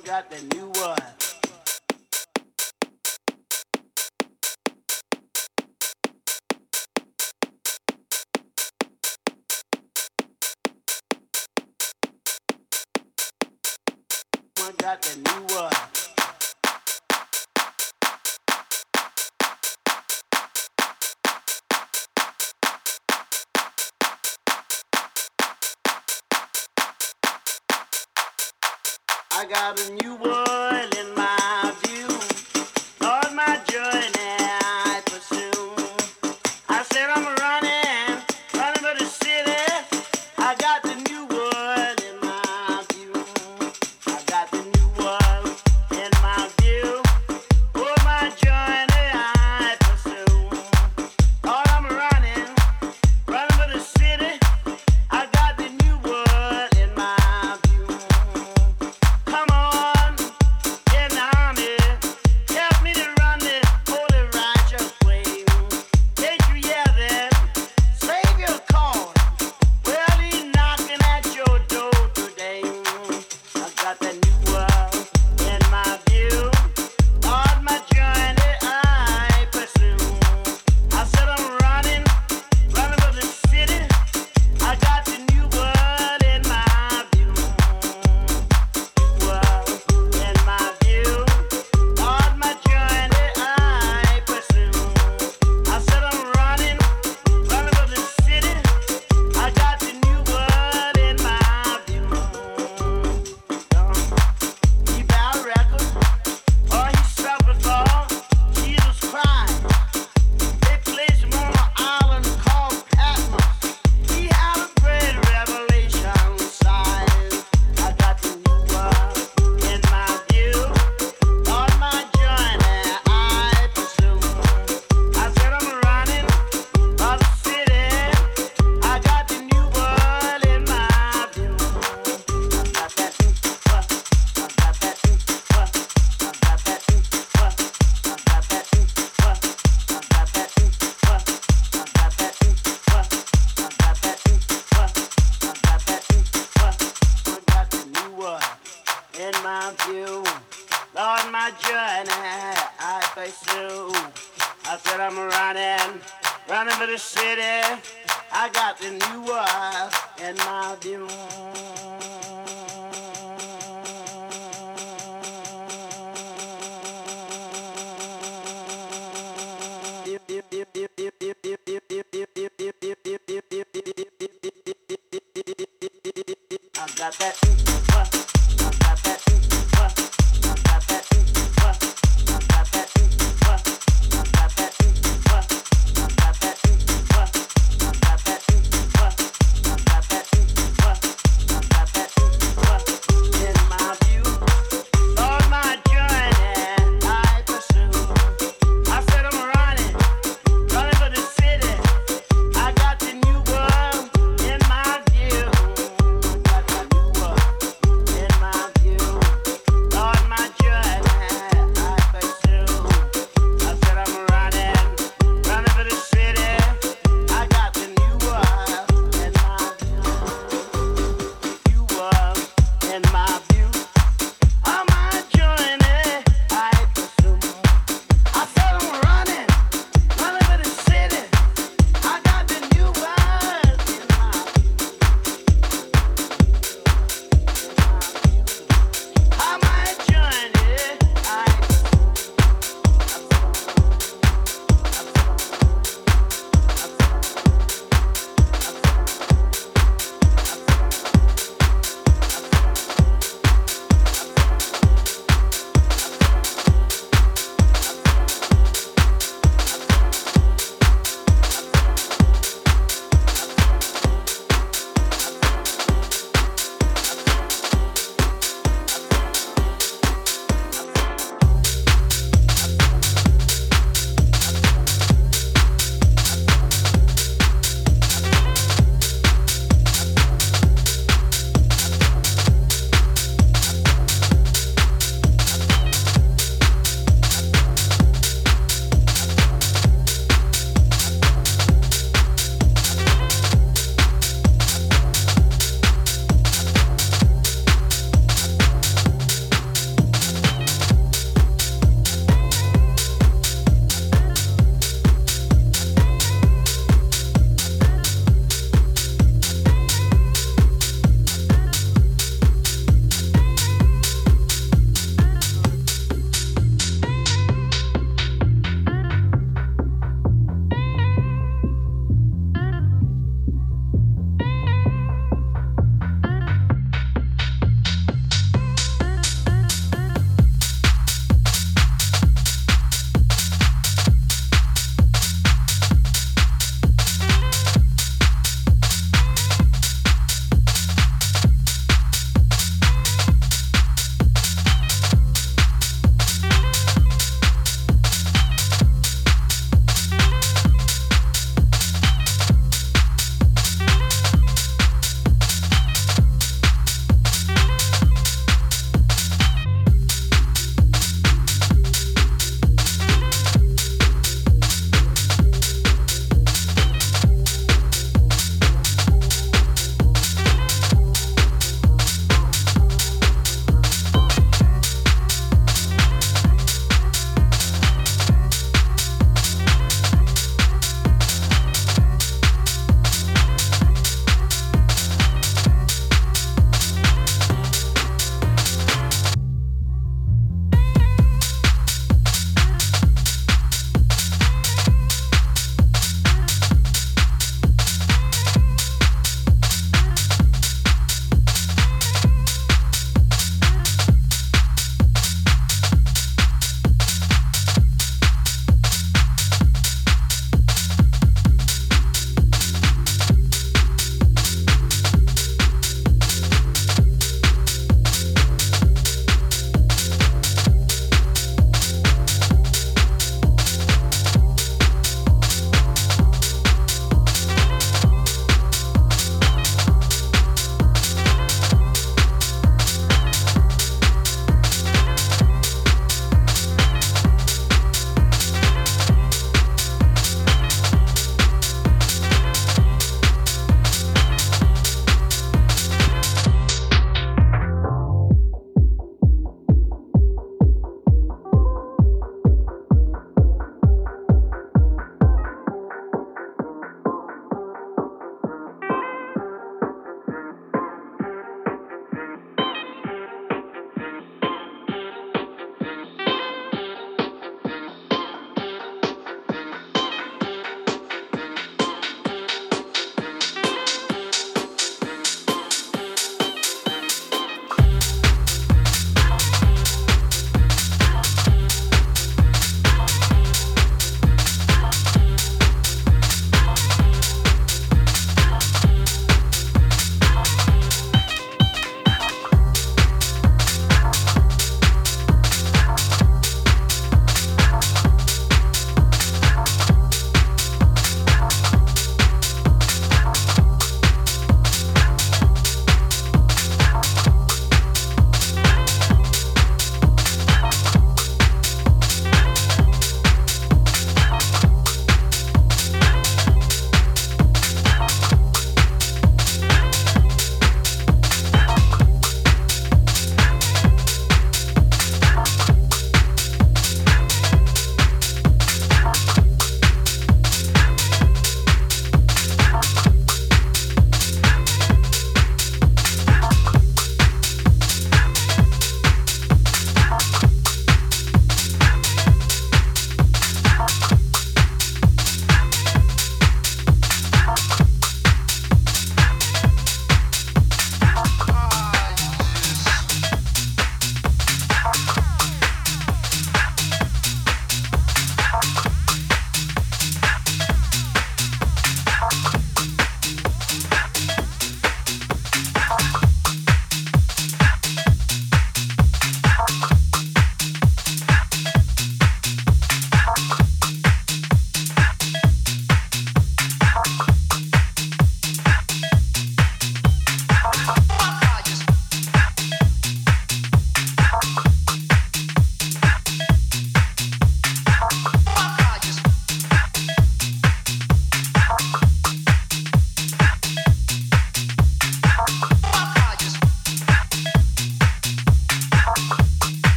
one got the new one. One got the new one. I got a new one.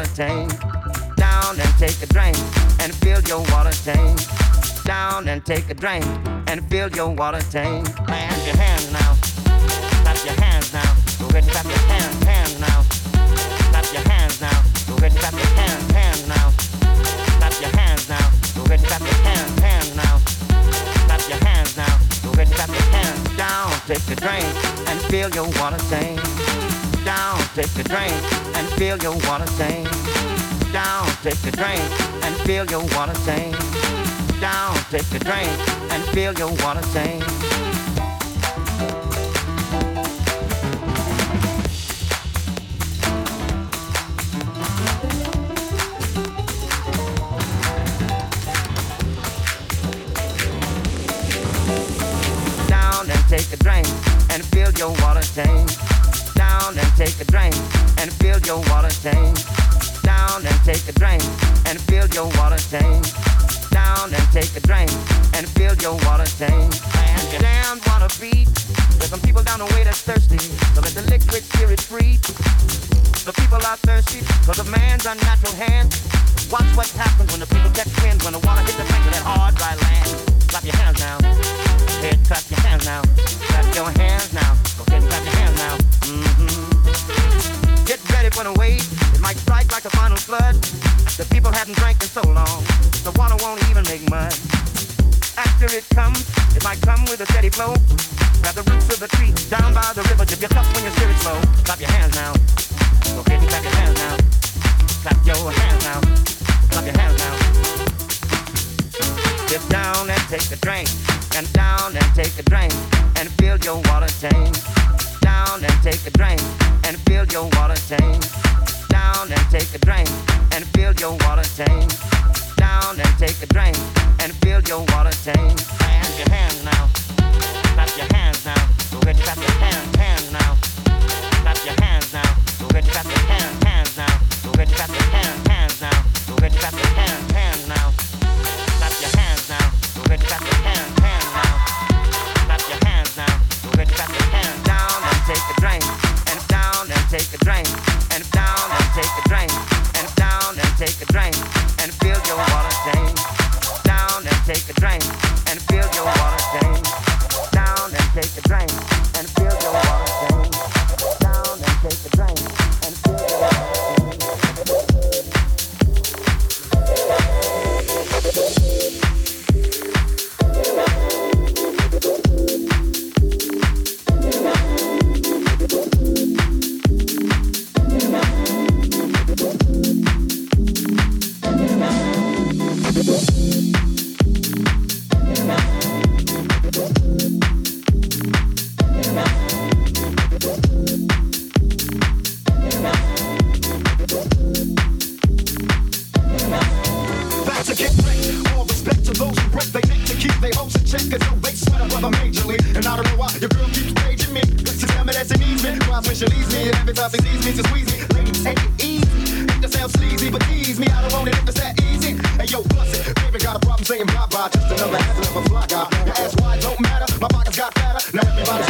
water tank. Down and take a drink and fill your water tank. Down and take a drink and fill your water tank. Clap your hands now. Clap your hands now. Go clap your hands, hands now. Clap your hands now. Go ahead, clap your hands, hands now. Clap your hands now. Go ahead, clap your hands, hands now. Clap your hands now. Go ahead, clap your hands down. Take a drink and fill your water tank. Down, take a drink and fill your water tank take a drink and feel you wanna sing. Down, take a drink and feel you wanna sing. And I don't know why your girl keeps paging me. She tell me that she needs me. Cries when she leaves me. And every time she sees me, she squeeze me. Ladies, take it easy. Make yourself sleazy, but tease me. I don't want it if it's that easy. Hey, yo, bust it. Baby, got a problem saying bye-bye. Just another hassle of a fly guy. Your ass wide don't matter. My pockets got fatter. Now everybody's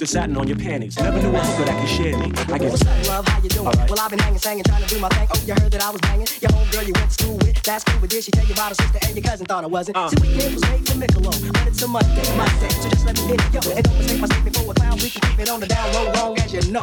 the satin on your panties. Never knew a hooker that could share me. I get What's up, love? How you doing? Right. Well, I've been hanging, singing, trying to do my thing. Oh, you heard that I was banging? Your home girl you went to school with. That's cool, but did she tell you about her sister and your cousin thought I wasn't? Uh. See, weekend was made for Michelob, but it's a Monday, my day. So just let me hit it, yo. And don't mistake my statement for a clown. We can keep it on the down low, long as you know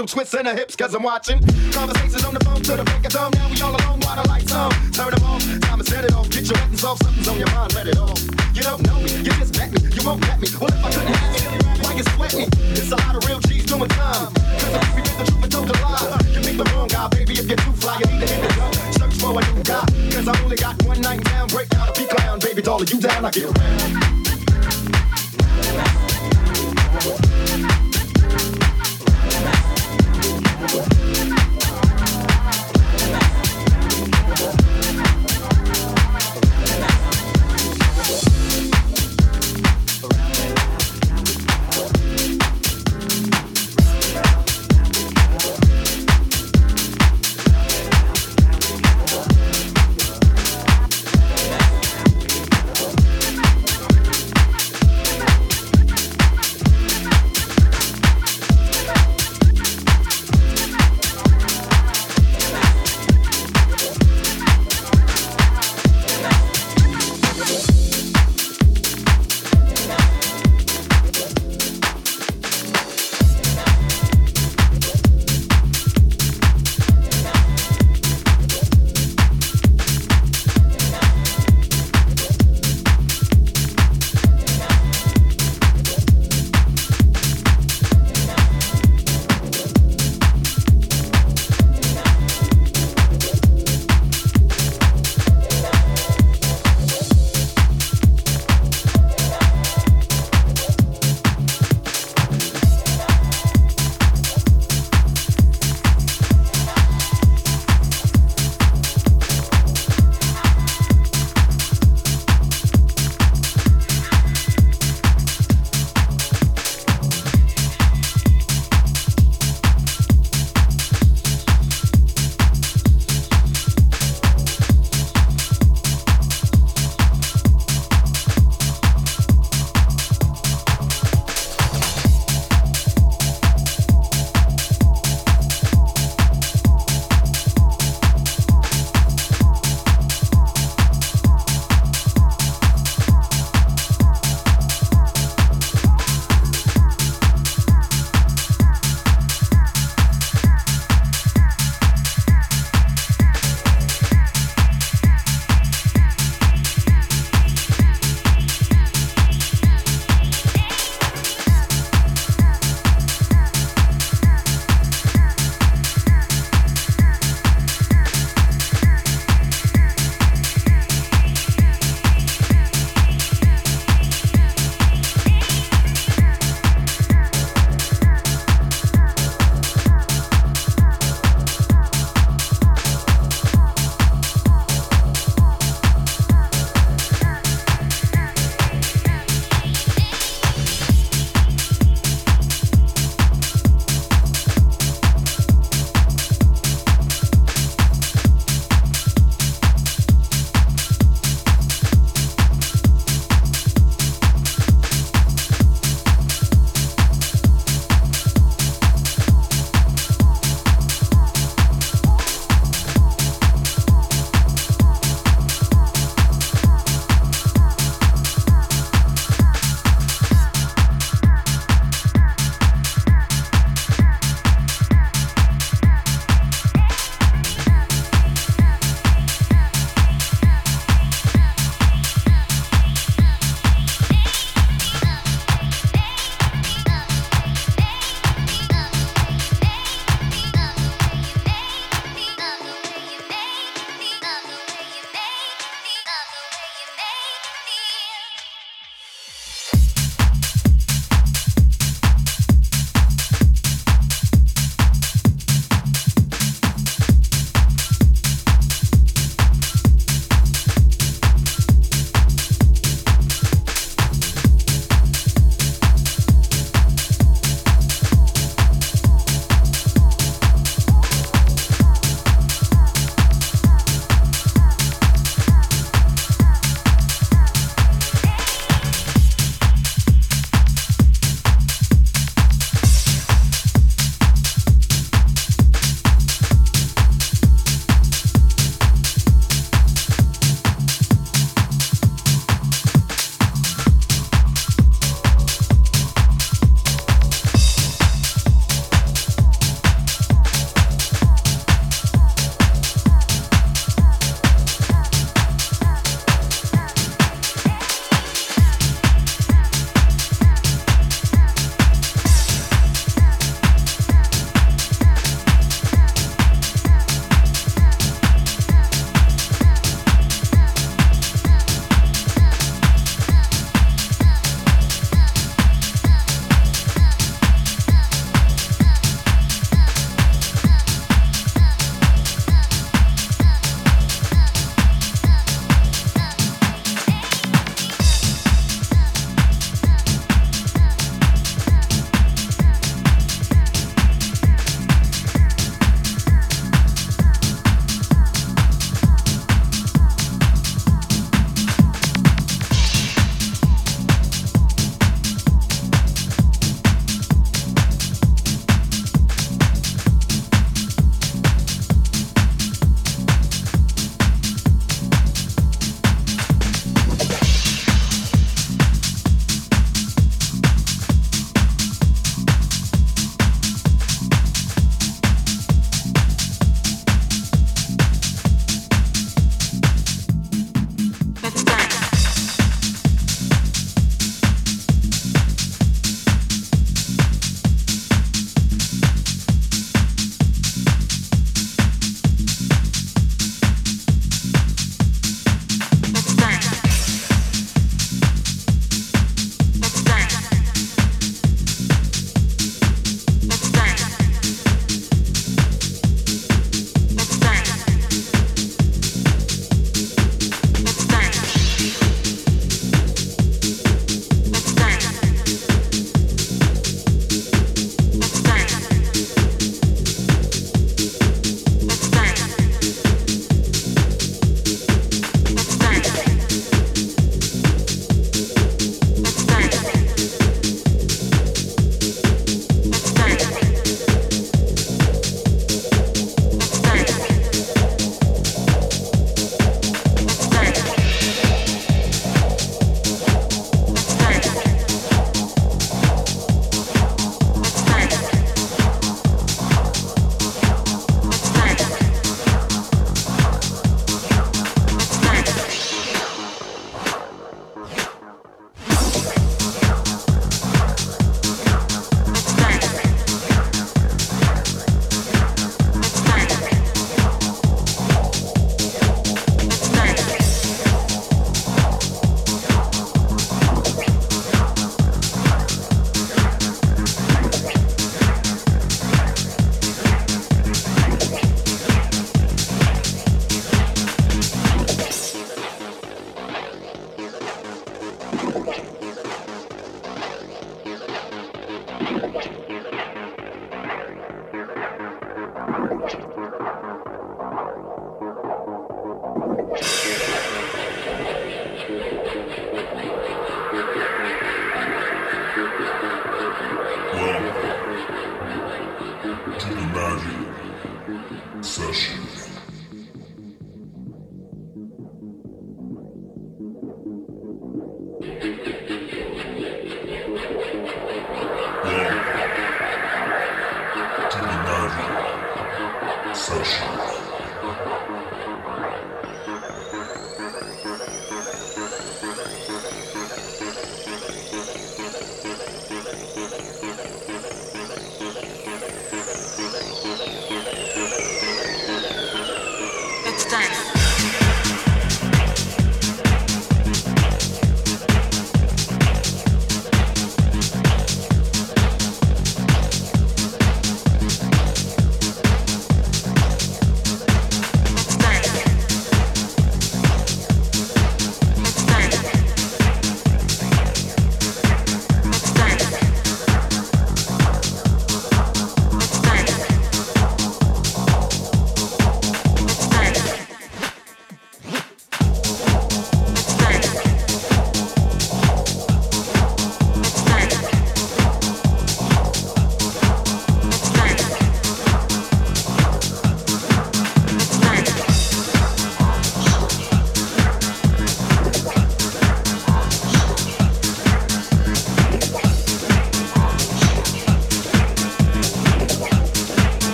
little twist in her hips, cause I'm watching. Conversations on the phone to the break of dawn. Now we all alone while the lights on. Turn them off, time to set it off. Get your buttons off, something's on your mind, let it off. You don't know me, you just met me, you won't let me. What if I couldn't have you? Why you sweat me? It's a lot of real G's doing time. Cause if did the truth and told a lie, you make the wrong guy, baby. If you're too fly, you need to hit the go. Search for a new guy. Cause I only got one night in town. Break out a beat clown, baby. Of you down, I get around.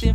We